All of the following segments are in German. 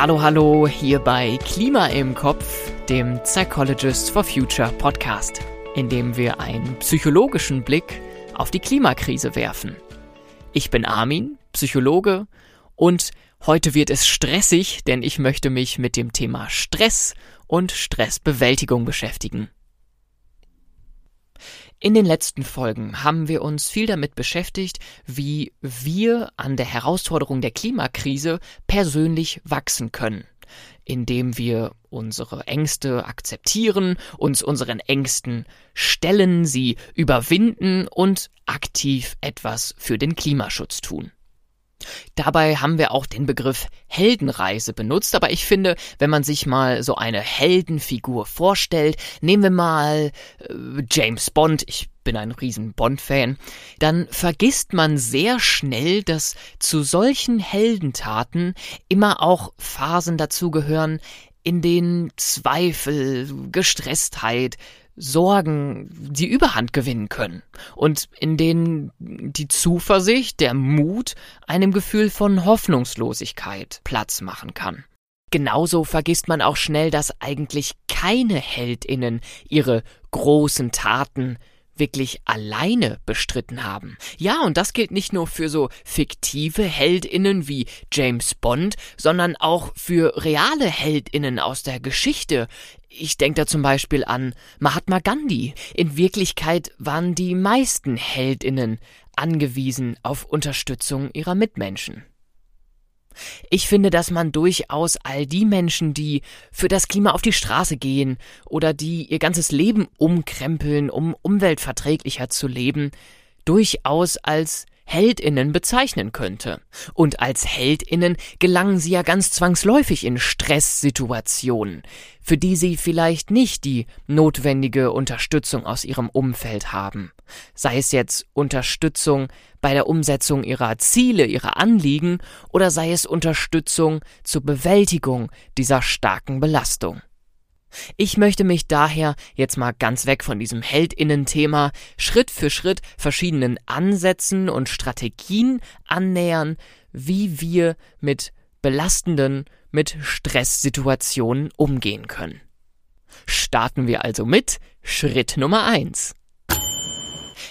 Hallo, hallo, hier bei Klima im Kopf, dem Psychologists for Future Podcast, in dem wir einen psychologischen Blick auf die Klimakrise werfen. Ich bin Armin, Psychologe, und heute wird es stressig, denn ich möchte mich mit dem Thema Stress und Stressbewältigung beschäftigen. In den letzten Folgen haben wir uns viel damit beschäftigt, wie wir an der Herausforderung der Klimakrise persönlich wachsen können, indem wir unsere Ängste akzeptieren, uns unseren Ängsten stellen, sie überwinden und aktiv etwas für den Klimaschutz tun. Dabei haben wir auch den Begriff Heldenreise benutzt, aber ich finde, wenn man sich mal so eine Heldenfigur vorstellt, nehmen wir mal äh, James Bond, ich bin ein riesen Bond-Fan, dann vergisst man sehr schnell, dass zu solchen Heldentaten immer auch Phasen dazugehören, in denen Zweifel, Gestresstheit, Sorgen die Überhand gewinnen können und in denen die Zuversicht, der Mut einem Gefühl von Hoffnungslosigkeit Platz machen kann. Genauso vergisst man auch schnell, dass eigentlich keine Heldinnen ihre großen Taten wirklich alleine bestritten haben. Ja, und das gilt nicht nur für so fiktive Heldinnen wie James Bond, sondern auch für reale Heldinnen aus der Geschichte, ich denke da zum Beispiel an Mahatma Gandhi. In Wirklichkeit waren die meisten Heldinnen angewiesen auf Unterstützung ihrer Mitmenschen. Ich finde, dass man durchaus all die Menschen, die für das Klima auf die Straße gehen oder die ihr ganzes Leben umkrempeln, um umweltverträglicher zu leben, durchaus als Heldinnen bezeichnen könnte. Und als Heldinnen gelangen sie ja ganz zwangsläufig in Stresssituationen, für die sie vielleicht nicht die notwendige Unterstützung aus ihrem Umfeld haben. Sei es jetzt Unterstützung bei der Umsetzung ihrer Ziele, ihrer Anliegen oder sei es Unterstützung zur Bewältigung dieser starken Belastung. Ich möchte mich daher jetzt mal ganz weg von diesem Heldinnen-Thema Schritt für Schritt verschiedenen Ansätzen und Strategien annähern, wie wir mit belastenden, mit Stresssituationen umgehen können. Starten wir also mit Schritt Nummer eins.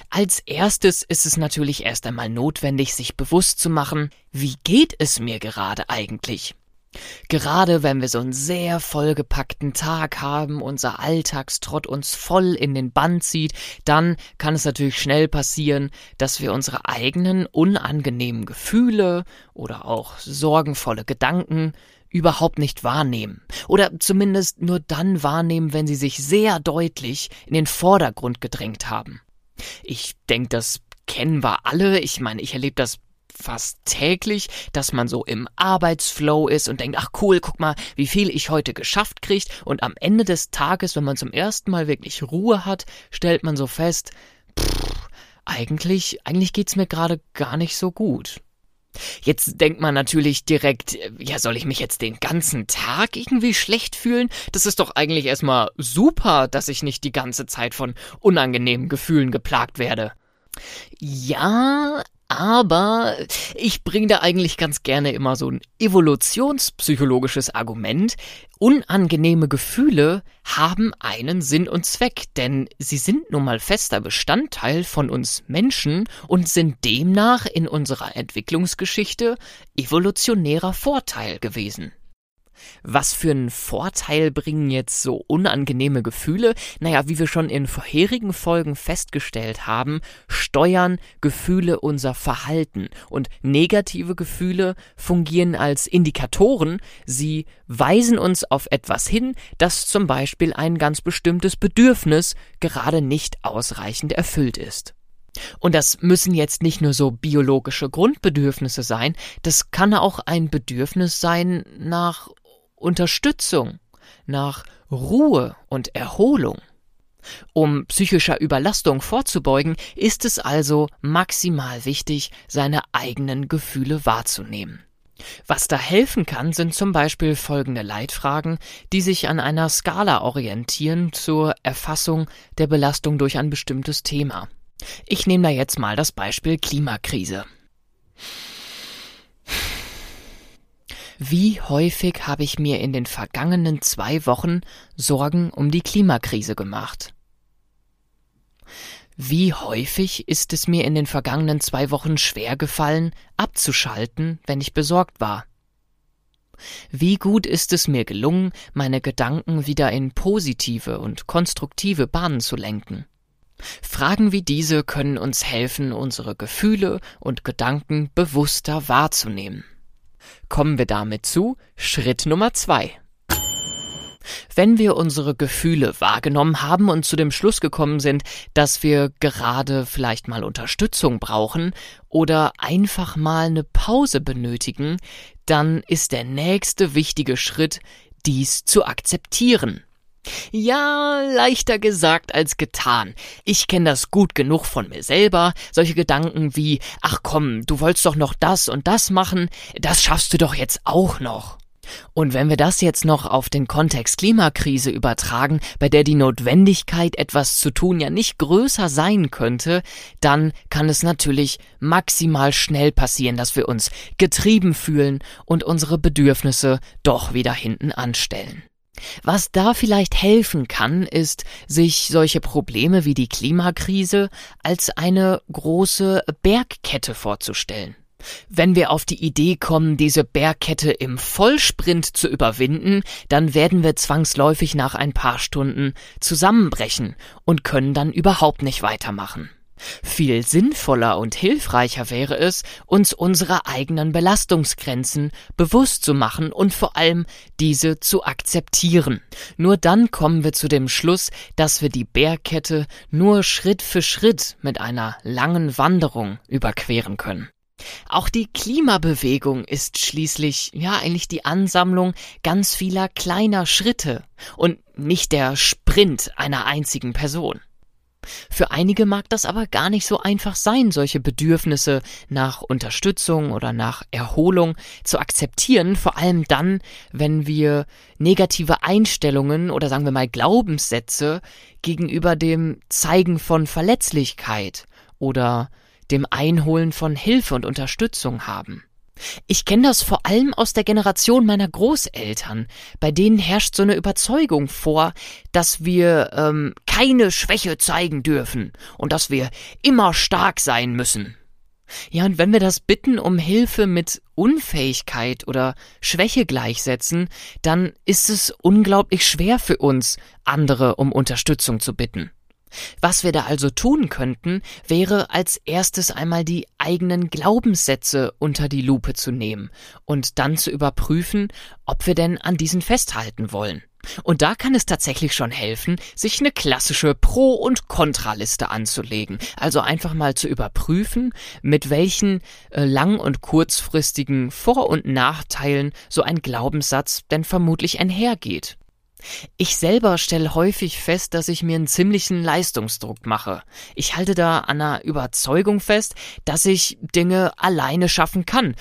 Als erstes ist es natürlich erst einmal notwendig, sich bewusst zu machen, wie geht es mir gerade eigentlich? Gerade wenn wir so einen sehr vollgepackten Tag haben, unser Alltagstrott uns voll in den Bann zieht, dann kann es natürlich schnell passieren, dass wir unsere eigenen unangenehmen Gefühle oder auch sorgenvolle Gedanken überhaupt nicht wahrnehmen. Oder zumindest nur dann wahrnehmen, wenn sie sich sehr deutlich in den Vordergrund gedrängt haben. Ich denke, das kennen wir alle. Ich meine, ich erlebe das fast täglich, dass man so im Arbeitsflow ist und denkt, ach cool, guck mal, wie viel ich heute geschafft kriegt und am Ende des Tages, wenn man zum ersten Mal wirklich Ruhe hat, stellt man so fest, pff, eigentlich, eigentlich geht's mir gerade gar nicht so gut. Jetzt denkt man natürlich direkt, ja, soll ich mich jetzt den ganzen Tag irgendwie schlecht fühlen? Das ist doch eigentlich erstmal super, dass ich nicht die ganze Zeit von unangenehmen Gefühlen geplagt werde. Ja, aber ich bringe da eigentlich ganz gerne immer so ein evolutionspsychologisches Argument. Unangenehme Gefühle haben einen Sinn und Zweck, denn sie sind nun mal fester Bestandteil von uns Menschen und sind demnach in unserer Entwicklungsgeschichte evolutionärer Vorteil gewesen. Was für einen Vorteil bringen jetzt so unangenehme Gefühle? Naja, wie wir schon in vorherigen Folgen festgestellt haben, steuern Gefühle unser Verhalten und negative Gefühle fungieren als Indikatoren, sie weisen uns auf etwas hin, das zum Beispiel ein ganz bestimmtes Bedürfnis gerade nicht ausreichend erfüllt ist. Und das müssen jetzt nicht nur so biologische Grundbedürfnisse sein, das kann auch ein Bedürfnis sein nach Unterstützung, nach Ruhe und Erholung. Um psychischer Überlastung vorzubeugen, ist es also maximal wichtig, seine eigenen Gefühle wahrzunehmen. Was da helfen kann, sind zum Beispiel folgende Leitfragen, die sich an einer Skala orientieren zur Erfassung der Belastung durch ein bestimmtes Thema. Ich nehme da jetzt mal das Beispiel Klimakrise. Wie häufig habe ich mir in den vergangenen zwei Wochen Sorgen um die Klimakrise gemacht? Wie häufig ist es mir in den vergangenen zwei Wochen schwer gefallen, abzuschalten, wenn ich besorgt war? Wie gut ist es mir gelungen, meine Gedanken wieder in positive und konstruktive Bahnen zu lenken? Fragen wie diese können uns helfen, unsere Gefühle und Gedanken bewusster wahrzunehmen. Kommen wir damit zu Schritt Nummer zwei. Wenn wir unsere Gefühle wahrgenommen haben und zu dem Schluss gekommen sind, dass wir gerade vielleicht mal Unterstützung brauchen oder einfach mal eine Pause benötigen, dann ist der nächste wichtige Schritt, dies zu akzeptieren. Ja, leichter gesagt als getan. Ich kenne das gut genug von mir selber. Solche Gedanken wie, ach komm, du wolltest doch noch das und das machen, das schaffst du doch jetzt auch noch. Und wenn wir das jetzt noch auf den Kontext Klimakrise übertragen, bei der die Notwendigkeit, etwas zu tun, ja nicht größer sein könnte, dann kann es natürlich maximal schnell passieren, dass wir uns getrieben fühlen und unsere Bedürfnisse doch wieder hinten anstellen. Was da vielleicht helfen kann, ist, sich solche Probleme wie die Klimakrise als eine große Bergkette vorzustellen. Wenn wir auf die Idee kommen, diese Bergkette im Vollsprint zu überwinden, dann werden wir zwangsläufig nach ein paar Stunden zusammenbrechen und können dann überhaupt nicht weitermachen. Viel sinnvoller und hilfreicher wäre es, uns unserer eigenen Belastungsgrenzen bewusst zu machen und vor allem diese zu akzeptieren. Nur dann kommen wir zu dem Schluss, dass wir die Bergkette nur Schritt für Schritt mit einer langen Wanderung überqueren können. Auch die Klimabewegung ist schließlich ja eigentlich die Ansammlung ganz vieler kleiner Schritte und nicht der Sprint einer einzigen Person. Für einige mag das aber gar nicht so einfach sein, solche Bedürfnisse nach Unterstützung oder nach Erholung zu akzeptieren, vor allem dann, wenn wir negative Einstellungen oder sagen wir mal Glaubenssätze gegenüber dem Zeigen von Verletzlichkeit oder dem Einholen von Hilfe und Unterstützung haben. Ich kenne das vor allem aus der Generation meiner Großeltern. Bei denen herrscht so eine Überzeugung vor, dass wir ähm, keine Schwäche zeigen dürfen und dass wir immer stark sein müssen. Ja, und wenn wir das Bitten um Hilfe mit Unfähigkeit oder Schwäche gleichsetzen, dann ist es unglaublich schwer für uns, andere um Unterstützung zu bitten. Was wir da also tun könnten, wäre als erstes einmal die eigenen Glaubenssätze unter die Lupe zu nehmen und dann zu überprüfen, ob wir denn an diesen festhalten wollen. Und da kann es tatsächlich schon helfen, sich eine klassische Pro- und Kontraliste anzulegen. Also einfach mal zu überprüfen, mit welchen äh, lang- und kurzfristigen Vor- und Nachteilen so ein Glaubenssatz denn vermutlich einhergeht. Ich selber stelle häufig fest, dass ich mir einen ziemlichen Leistungsdruck mache. Ich halte da an einer Überzeugung fest, dass ich Dinge alleine schaffen kann.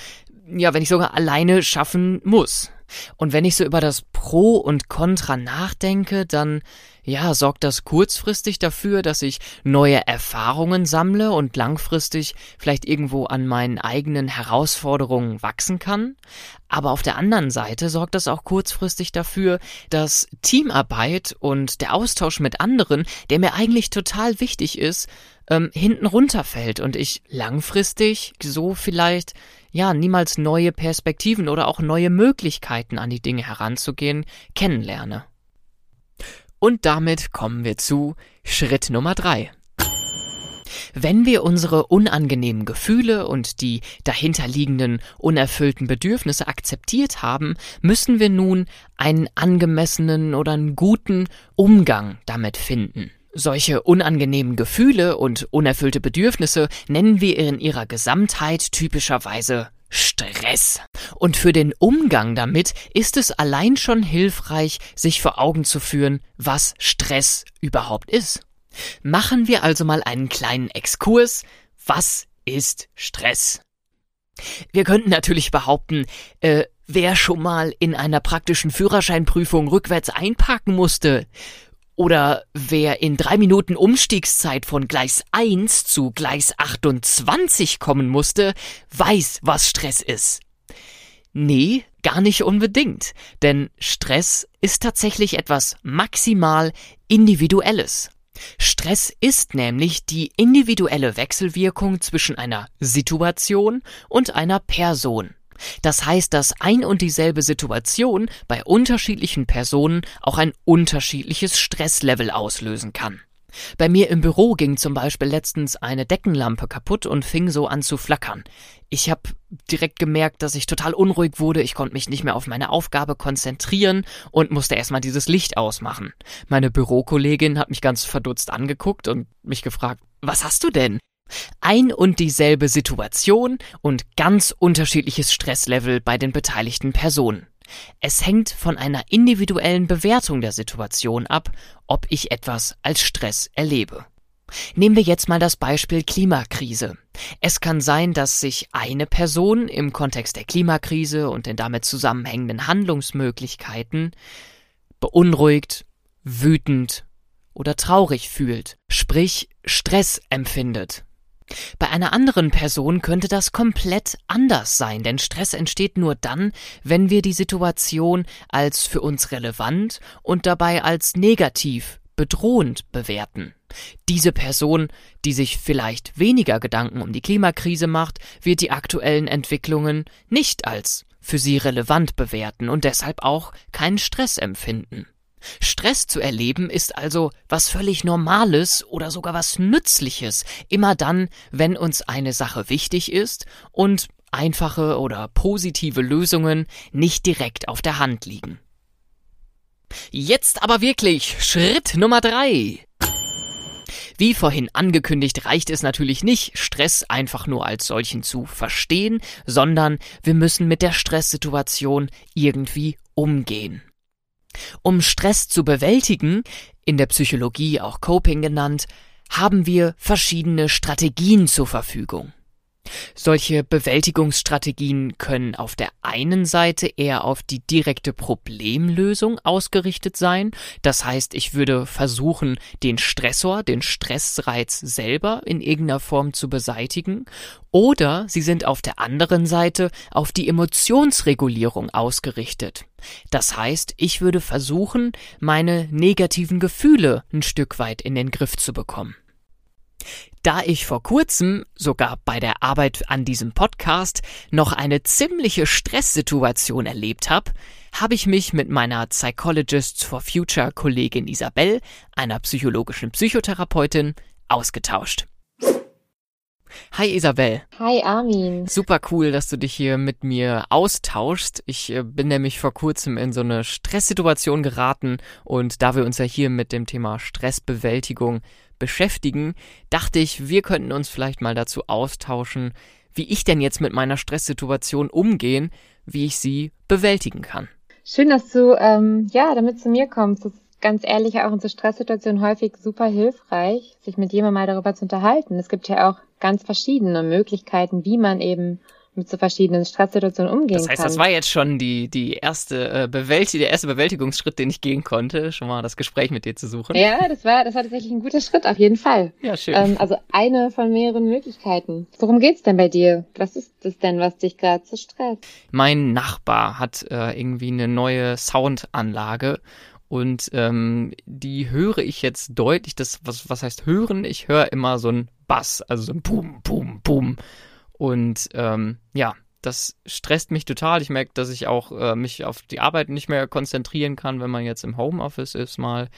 Ja, wenn ich sogar alleine schaffen muss. Und wenn ich so über das Pro und Contra nachdenke, dann ja, sorgt das kurzfristig dafür, dass ich neue Erfahrungen sammle und langfristig vielleicht irgendwo an meinen eigenen Herausforderungen wachsen kann. Aber auf der anderen Seite sorgt das auch kurzfristig dafür, dass Teamarbeit und der Austausch mit anderen, der mir eigentlich total wichtig ist, ähm, hinten runterfällt und ich langfristig so vielleicht ja niemals neue Perspektiven oder auch neue Möglichkeiten an die Dinge heranzugehen kennenlerne. Und damit kommen wir zu Schritt Nummer drei. Wenn wir unsere unangenehmen Gefühle und die dahinterliegenden unerfüllten Bedürfnisse akzeptiert haben, müssen wir nun einen angemessenen oder einen guten Umgang damit finden. Solche unangenehmen Gefühle und unerfüllte Bedürfnisse nennen wir in ihrer Gesamtheit typischerweise Stress. Und für den Umgang damit ist es allein schon hilfreich, sich vor Augen zu führen, was Stress überhaupt ist. Machen wir also mal einen kleinen Exkurs. Was ist Stress? Wir könnten natürlich behaupten, äh, wer schon mal in einer praktischen Führerscheinprüfung rückwärts einparken musste oder wer in drei Minuten Umstiegszeit von Gleis 1 zu Gleis 28 kommen musste, weiß, was Stress ist. Nee, gar nicht unbedingt. Denn Stress ist tatsächlich etwas maximal Individuelles. Stress ist nämlich die individuelle Wechselwirkung zwischen einer Situation und einer Person. Das heißt, dass ein und dieselbe Situation bei unterschiedlichen Personen auch ein unterschiedliches Stresslevel auslösen kann. Bei mir im Büro ging zum Beispiel letztens eine Deckenlampe kaputt und fing so an zu flackern. Ich habe direkt gemerkt, dass ich total unruhig wurde, ich konnte mich nicht mehr auf meine Aufgabe konzentrieren und musste erstmal dieses Licht ausmachen. Meine Bürokollegin hat mich ganz verdutzt angeguckt und mich gefragt, was hast du denn? Ein und dieselbe Situation und ganz unterschiedliches Stresslevel bei den beteiligten Personen. Es hängt von einer individuellen Bewertung der Situation ab, ob ich etwas als Stress erlebe. Nehmen wir jetzt mal das Beispiel Klimakrise. Es kann sein, dass sich eine Person im Kontext der Klimakrise und den damit zusammenhängenden Handlungsmöglichkeiten beunruhigt, wütend oder traurig fühlt, sprich Stress empfindet. Bei einer anderen Person könnte das komplett anders sein, denn Stress entsteht nur dann, wenn wir die Situation als für uns relevant und dabei als negativ, bedrohend bewerten. Diese Person, die sich vielleicht weniger Gedanken um die Klimakrise macht, wird die aktuellen Entwicklungen nicht als für sie relevant bewerten und deshalb auch keinen Stress empfinden. Stress zu erleben ist also was völlig Normales oder sogar was Nützliches, immer dann, wenn uns eine Sache wichtig ist und einfache oder positive Lösungen nicht direkt auf der Hand liegen. Jetzt aber wirklich Schritt Nummer drei. Wie vorhin angekündigt, reicht es natürlich nicht, Stress einfach nur als solchen zu verstehen, sondern wir müssen mit der Stresssituation irgendwie umgehen. Um Stress zu bewältigen, in der Psychologie auch Coping genannt, haben wir verschiedene Strategien zur Verfügung. Solche Bewältigungsstrategien können auf der einen Seite eher auf die direkte Problemlösung ausgerichtet sein. Das heißt, ich würde versuchen, den Stressor, den Stressreiz selber in irgendeiner Form zu beseitigen. Oder sie sind auf der anderen Seite auf die Emotionsregulierung ausgerichtet. Das heißt, ich würde versuchen, meine negativen Gefühle ein Stück weit in den Griff zu bekommen. Da ich vor kurzem, sogar bei der Arbeit an diesem Podcast, noch eine ziemliche Stresssituation erlebt habe, habe ich mich mit meiner Psychologists for Future Kollegin Isabel, einer psychologischen Psychotherapeutin, ausgetauscht. Hi Isabel. Hi Armin. Super cool, dass du dich hier mit mir austauschst. Ich äh, bin nämlich vor kurzem in so eine Stresssituation geraten und da wir uns ja hier mit dem Thema Stressbewältigung beschäftigen, dachte ich, wir könnten uns vielleicht mal dazu austauschen, wie ich denn jetzt mit meiner Stresssituation umgehen, wie ich sie bewältigen kann. Schön, dass du ähm, ja damit zu mir kommst. Das ist ganz ehrlich auch in so Stresssituationen häufig super hilfreich, sich mit jemandem mal darüber zu unterhalten. Es gibt ja auch ganz verschiedene Möglichkeiten, wie man eben mit so verschiedenen Stresssituationen umgehen kann. Das heißt, kann. das war jetzt schon die, die erste, äh, der erste Bewältigungsschritt, den ich gehen konnte, schon mal das Gespräch mit dir zu suchen. Ja, das war, das war tatsächlich ein guter Schritt, auf jeden Fall. Ja, schön. Ähm, also eine von mehreren Möglichkeiten. Worum geht's denn bei dir? Was ist das denn, was dich gerade so stresst? Mein Nachbar hat äh, irgendwie eine neue Soundanlage und ähm, die höre ich jetzt deutlich. Das, was, was heißt hören? Ich höre immer so ein Bass, also so ein Boom, Boom, Boom. Und ähm, ja, das stresst mich total. Ich merke, dass ich auch äh, mich auf die Arbeit nicht mehr konzentrieren kann, wenn man jetzt im Homeoffice ist mal.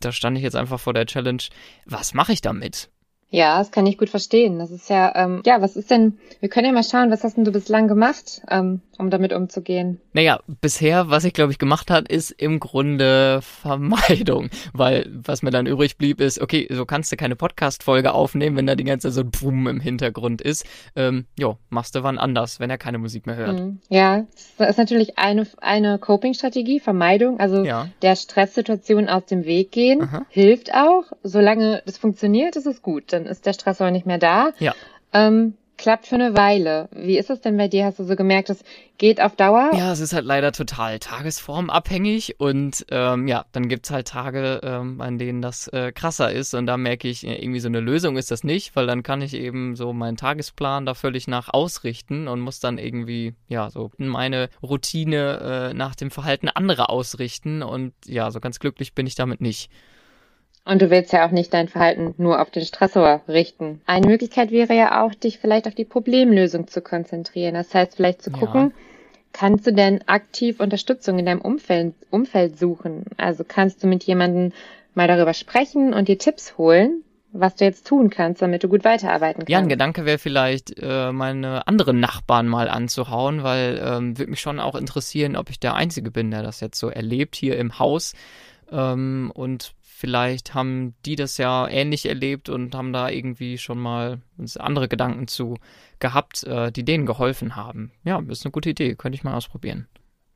Da stand ich jetzt einfach vor der Challenge, was mache ich damit? Ja, das kann ich gut verstehen. Das ist ja, ähm, ja, was ist denn, wir können ja mal schauen, was hast denn du bislang gemacht, ähm, um damit umzugehen? Naja, bisher, was ich glaube ich gemacht hat, ist im Grunde Vermeidung, weil was mir dann übrig blieb ist, okay, so kannst du keine Podcast-Folge aufnehmen, wenn da die ganze Zeit so ein Boom im Hintergrund ist. Ähm, jo, machst du wann anders, wenn er keine Musik mehr hört. Mhm. Ja, das ist natürlich eine, eine Coping-Strategie, Vermeidung, also ja. der Stresssituation aus dem Weg gehen, Aha. hilft auch. Solange das funktioniert, ist es gut dann ist der Stressor nicht mehr da. Ja. Ähm, klappt für eine Weile. Wie ist es denn bei dir? Hast du so gemerkt, das geht auf Dauer? Ja, es ist halt leider total tagesformabhängig und ähm, ja, dann gibt's halt Tage, ähm, an denen das äh, krasser ist und da merke ich, irgendwie so eine Lösung ist das nicht, weil dann kann ich eben so meinen Tagesplan da völlig nach ausrichten und muss dann irgendwie, ja, so meine Routine äh, nach dem Verhalten anderer ausrichten und ja, so ganz glücklich bin ich damit nicht. Und du willst ja auch nicht dein Verhalten nur auf den Stressor richten. Eine Möglichkeit wäre ja auch, dich vielleicht auf die Problemlösung zu konzentrieren. Das heißt, vielleicht zu gucken, ja. kannst du denn aktiv Unterstützung in deinem Umfeld, Umfeld suchen? Also kannst du mit jemandem mal darüber sprechen und dir Tipps holen, was du jetzt tun kannst, damit du gut weiterarbeiten kannst. Ja, ein Gedanke wäre vielleicht, äh, meine anderen Nachbarn mal anzuhauen, weil ähm, würde mich schon auch interessieren, ob ich der Einzige bin, der das jetzt so erlebt hier im Haus. Ähm, und Vielleicht haben die das ja ähnlich erlebt und haben da irgendwie schon mal andere Gedanken zu gehabt, äh, die denen geholfen haben. Ja, ist eine gute Idee, könnte ich mal ausprobieren.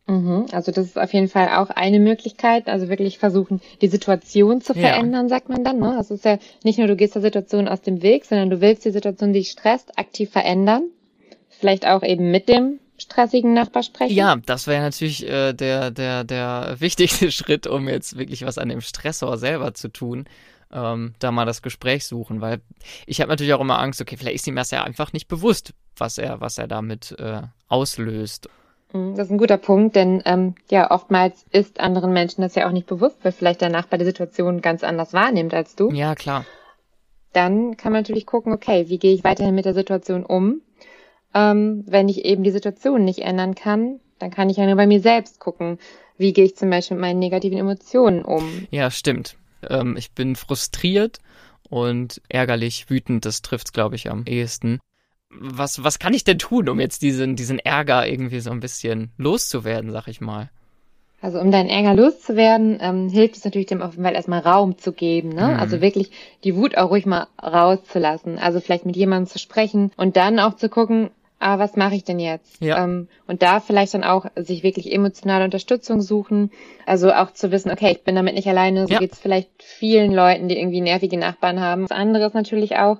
Mhm, also das ist auf jeden Fall auch eine Möglichkeit, also wirklich versuchen, die Situation zu verändern, ja. sagt man dann. Ne? Das ist ja nicht nur, du gehst der Situation aus dem Weg, sondern du willst die Situation, die dich stresst, aktiv verändern. Vielleicht auch eben mit dem stressigen Nachbar sprechen? Ja, das wäre natürlich äh, der, der, der wichtigste Schritt, um jetzt wirklich was an dem Stressor selber zu tun. Ähm, da mal das Gespräch suchen, weil ich habe natürlich auch immer Angst, okay, vielleicht ist ihm das ja einfach nicht bewusst, was er, was er damit äh, auslöst. Mhm, das ist ein guter Punkt, denn ähm, ja, oftmals ist anderen Menschen das ja auch nicht bewusst, weil vielleicht der Nachbar die Situation ganz anders wahrnimmt als du. Ja, klar. Dann kann man natürlich gucken, okay, wie gehe ich weiterhin mit der Situation um? Ähm, wenn ich eben die Situation nicht ändern kann, dann kann ich ja nur bei mir selbst gucken, wie gehe ich zum Beispiel mit meinen negativen Emotionen um. Ja, stimmt. Ähm, ich bin frustriert und ärgerlich, wütend, das trifft's, glaube ich, am ehesten. Was, was kann ich denn tun, um jetzt diesen, diesen Ärger irgendwie so ein bisschen loszuwerden, sag ich mal? Also um deinen Ärger loszuwerden, ähm, hilft es natürlich dem Fall erstmal Raum zu geben. Ne? Mhm. Also wirklich die Wut auch ruhig mal rauszulassen. Also vielleicht mit jemandem zu sprechen und dann auch zu gucken, ah, was mache ich denn jetzt? Ja. Ähm, und da vielleicht dann auch sich wirklich emotionale Unterstützung suchen. Also auch zu wissen, okay, ich bin damit nicht alleine. So ja. geht's vielleicht vielen Leuten, die irgendwie nervige Nachbarn haben. Das andere ist natürlich auch,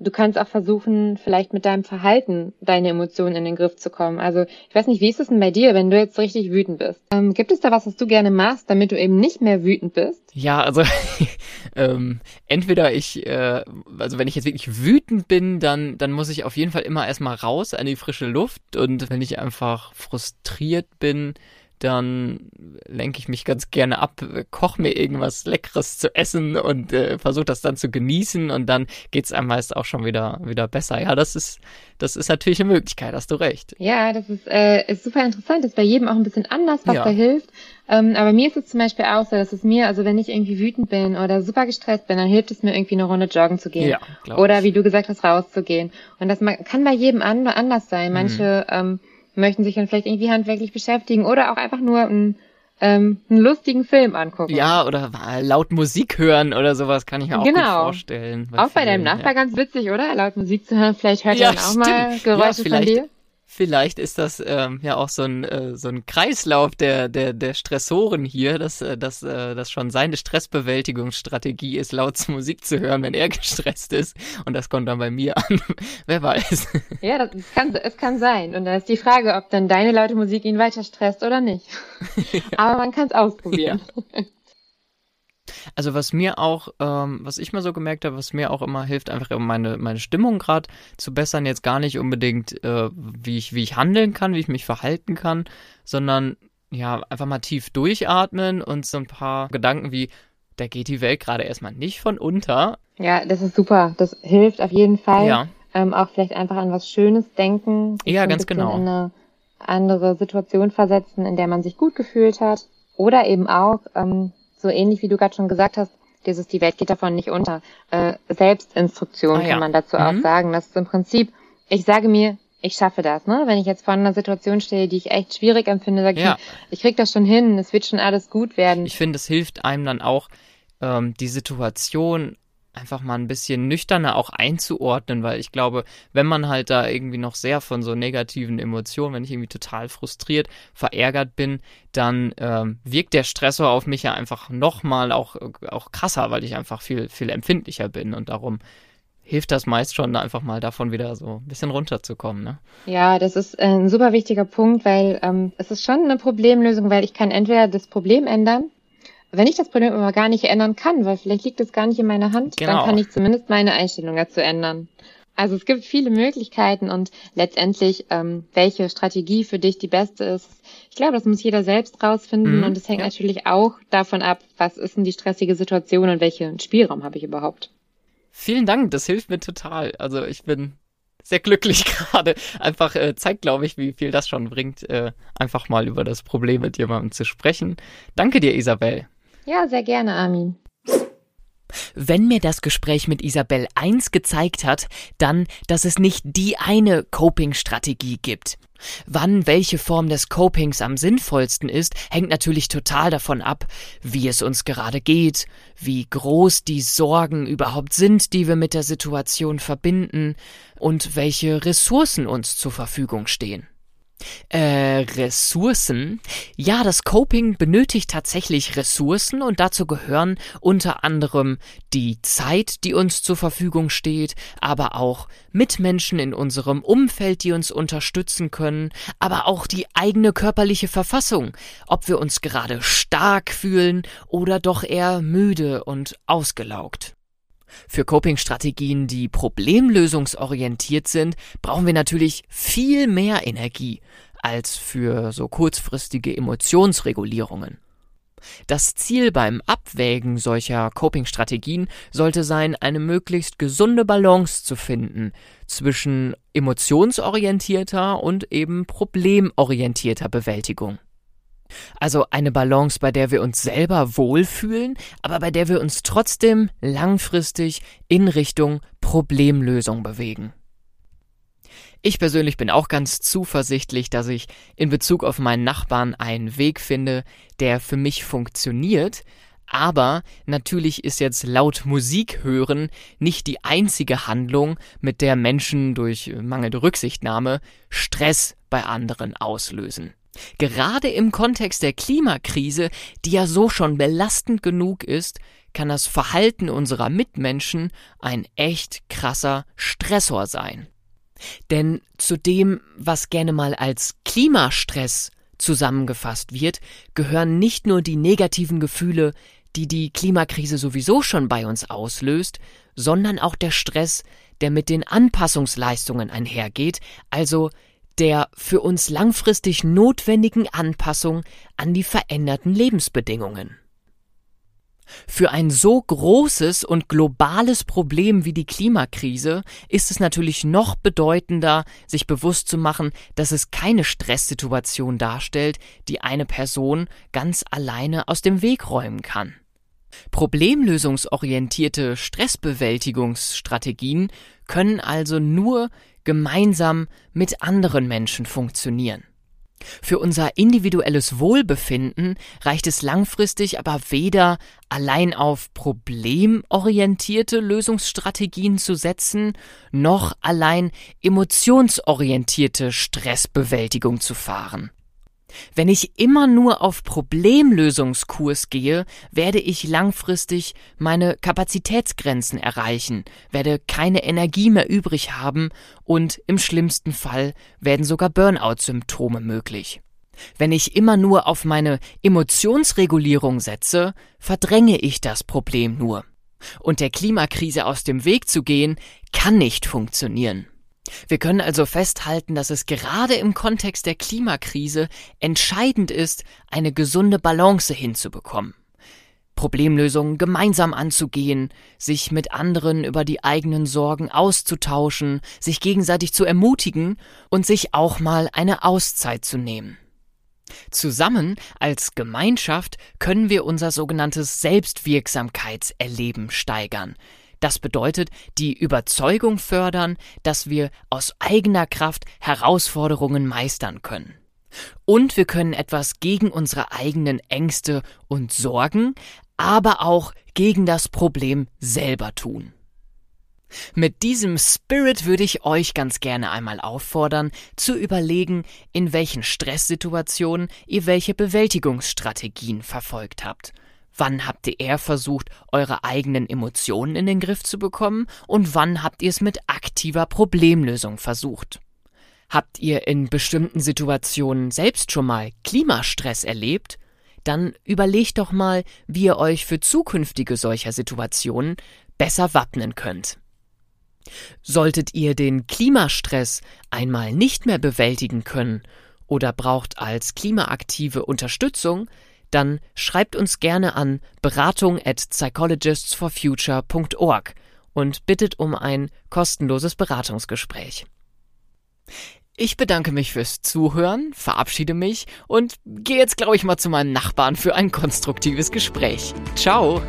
du kannst auch versuchen, vielleicht mit deinem Verhalten deine Emotionen in den Griff zu kommen. Also ich weiß nicht, wie ist es denn bei dir, wenn du jetzt richtig wütend bist? Ähm, gibt es da was, was du gerne machst, damit du eben nicht mehr wütend bist? Ja, also ähm, entweder ich, äh, also wenn ich jetzt wirklich wütend bin, dann, dann muss ich auf jeden Fall immer erstmal raus an die frische Luft und wenn ich einfach frustriert bin, dann lenke ich mich ganz gerne ab, koche mir irgendwas Leckeres zu essen und äh, versuche das dann zu genießen und dann geht's einem meist auch schon wieder wieder besser. Ja, das ist das ist natürlich eine Möglichkeit, hast du recht. Ja, das ist, äh, ist super interessant. Das ist bei jedem auch ein bisschen anders, was ja. da hilft. Ähm, aber mir ist es zum Beispiel auch so, dass es mir, also wenn ich irgendwie wütend bin oder super gestresst bin, dann hilft es mir irgendwie eine Runde joggen zu gehen. Ja, oder wie du gesagt hast, rauszugehen. Und das kann bei jedem anders sein. Manche mhm. ähm, möchten sich dann vielleicht irgendwie handwerklich beschäftigen oder auch einfach nur einen, ähm, einen lustigen Film angucken. Ja, oder laut Musik hören oder sowas kann ich mir auch genau. vorstellen. Auch bei deinem Nachbar ja. ganz witzig, oder? Laut Musik zu hören, vielleicht hört ja, er dann auch mal Geräusche ja, von dir. Vielleicht ist das ähm, ja auch so ein, äh, so ein Kreislauf der, der, der Stressoren hier, dass, äh, dass, äh, dass schon seine Stressbewältigungsstrategie ist, laut Musik zu hören, wenn er gestresst ist. Und das kommt dann bei mir an. Wer weiß. Ja, das kann, es kann sein. Und da ist die Frage, ob dann deine laute Musik ihn weiter stresst oder nicht. ja. Aber man kann es ausprobieren. Ja. Also was mir auch, ähm, was ich mal so gemerkt habe, was mir auch immer hilft, einfach meine, meine Stimmung gerade zu bessern, jetzt gar nicht unbedingt, äh, wie, ich, wie ich handeln kann, wie ich mich verhalten kann, sondern ja, einfach mal tief durchatmen und so ein paar Gedanken wie, da geht die Welt gerade erstmal nicht von unter. Ja, das ist super. Das hilft auf jeden Fall. Ja. Ähm, auch vielleicht einfach an was Schönes denken. Ja, ganz genau. In eine andere Situation versetzen, in der man sich gut gefühlt hat. Oder eben auch ähm, so ähnlich wie du gerade schon gesagt hast, dieses die Welt geht davon nicht unter. Äh, Selbstinstruktion ah, ja. kann man dazu mhm. auch sagen. Das ist im Prinzip, ich sage mir, ich schaffe das, ne? Wenn ich jetzt vor einer Situation stehe, die ich echt schwierig empfinde, sage ja. ich, ich krieg das schon hin, es wird schon alles gut werden. Ich finde, es hilft einem dann auch, ähm, die Situation einfach mal ein bisschen nüchterner auch einzuordnen, weil ich glaube, wenn man halt da irgendwie noch sehr von so negativen Emotionen, wenn ich irgendwie total frustriert, verärgert bin, dann ähm, wirkt der Stressor auf mich ja einfach nochmal auch, auch krasser, weil ich einfach viel, viel empfindlicher bin und darum hilft das meist schon, einfach mal davon wieder so ein bisschen runterzukommen. Ne? Ja, das ist ein super wichtiger Punkt, weil ähm, es ist schon eine Problemlösung, weil ich kann entweder das Problem ändern, wenn ich das Problem aber gar nicht ändern kann, weil vielleicht liegt es gar nicht in meiner Hand, genau. dann kann ich zumindest meine Einstellung dazu ändern. Also es gibt viele Möglichkeiten und letztendlich, ähm, welche Strategie für dich die beste ist, ich glaube, das muss jeder selbst rausfinden mhm, und es hängt ja. natürlich auch davon ab, was ist denn die stressige Situation und welchen Spielraum habe ich überhaupt. Vielen Dank, das hilft mir total. Also ich bin sehr glücklich gerade. Einfach äh, zeigt, glaube ich, wie viel das schon bringt, äh, einfach mal über das Problem mit jemandem zu sprechen. Danke dir, Isabel. Ja, sehr gerne, Armin. Wenn mir das Gespräch mit Isabel eins gezeigt hat, dann, dass es nicht die eine Coping-Strategie gibt. Wann welche Form des Copings am sinnvollsten ist, hängt natürlich total davon ab, wie es uns gerade geht, wie groß die Sorgen überhaupt sind, die wir mit der Situation verbinden und welche Ressourcen uns zur Verfügung stehen. Äh, Ressourcen? Ja, das Coping benötigt tatsächlich Ressourcen und dazu gehören unter anderem die Zeit, die uns zur Verfügung steht, aber auch Mitmenschen in unserem Umfeld, die uns unterstützen können, aber auch die eigene körperliche Verfassung, ob wir uns gerade stark fühlen oder doch eher müde und ausgelaugt. Für Coping-Strategien, die problemlösungsorientiert sind, brauchen wir natürlich viel mehr Energie als für so kurzfristige Emotionsregulierungen. Das Ziel beim Abwägen solcher Coping-Strategien sollte sein, eine möglichst gesunde Balance zu finden zwischen emotionsorientierter und eben problemorientierter Bewältigung. Also eine Balance, bei der wir uns selber wohlfühlen, aber bei der wir uns trotzdem langfristig in Richtung Problemlösung bewegen. Ich persönlich bin auch ganz zuversichtlich, dass ich in Bezug auf meinen Nachbarn einen Weg finde, der für mich funktioniert, aber natürlich ist jetzt laut Musik hören nicht die einzige Handlung, mit der Menschen durch mangelnde Rücksichtnahme Stress bei anderen auslösen. Gerade im Kontext der Klimakrise, die ja so schon belastend genug ist, kann das Verhalten unserer Mitmenschen ein echt krasser Stressor sein. Denn zu dem, was gerne mal als Klimastress zusammengefasst wird, gehören nicht nur die negativen Gefühle, die die Klimakrise sowieso schon bei uns auslöst, sondern auch der Stress, der mit den Anpassungsleistungen einhergeht, also der für uns langfristig notwendigen Anpassung an die veränderten Lebensbedingungen. Für ein so großes und globales Problem wie die Klimakrise ist es natürlich noch bedeutender, sich bewusst zu machen, dass es keine Stresssituation darstellt, die eine Person ganz alleine aus dem Weg räumen kann. Problemlösungsorientierte Stressbewältigungsstrategien können also nur gemeinsam mit anderen Menschen funktionieren. Für unser individuelles Wohlbefinden reicht es langfristig aber weder allein auf problemorientierte Lösungsstrategien zu setzen, noch allein emotionsorientierte Stressbewältigung zu fahren. Wenn ich immer nur auf Problemlösungskurs gehe, werde ich langfristig meine Kapazitätsgrenzen erreichen, werde keine Energie mehr übrig haben und im schlimmsten Fall werden sogar Burnout-Symptome möglich. Wenn ich immer nur auf meine Emotionsregulierung setze, verdränge ich das Problem nur. Und der Klimakrise aus dem Weg zu gehen, kann nicht funktionieren. Wir können also festhalten, dass es gerade im Kontext der Klimakrise entscheidend ist, eine gesunde Balance hinzubekommen. Problemlösungen gemeinsam anzugehen, sich mit anderen über die eigenen Sorgen auszutauschen, sich gegenseitig zu ermutigen und sich auch mal eine Auszeit zu nehmen. Zusammen als Gemeinschaft können wir unser sogenanntes Selbstwirksamkeitserleben steigern, das bedeutet, die Überzeugung fördern, dass wir aus eigener Kraft Herausforderungen meistern können. Und wir können etwas gegen unsere eigenen Ängste und Sorgen, aber auch gegen das Problem selber tun. Mit diesem Spirit würde ich euch ganz gerne einmal auffordern, zu überlegen, in welchen Stresssituationen ihr welche Bewältigungsstrategien verfolgt habt Wann habt ihr eher versucht, eure eigenen Emotionen in den Griff zu bekommen und wann habt ihr es mit aktiver Problemlösung versucht? Habt ihr in bestimmten Situationen selbst schon mal Klimastress erlebt? Dann überlegt doch mal, wie ihr euch für zukünftige solcher Situationen besser wappnen könnt. Solltet ihr den Klimastress einmal nicht mehr bewältigen können oder braucht als klimaaktive Unterstützung, dann schreibt uns gerne an beratung at psychologistsforfuture.org und bittet um ein kostenloses Beratungsgespräch. Ich bedanke mich fürs Zuhören, verabschiede mich und gehe jetzt, glaube ich, mal zu meinen Nachbarn für ein konstruktives Gespräch. Ciao!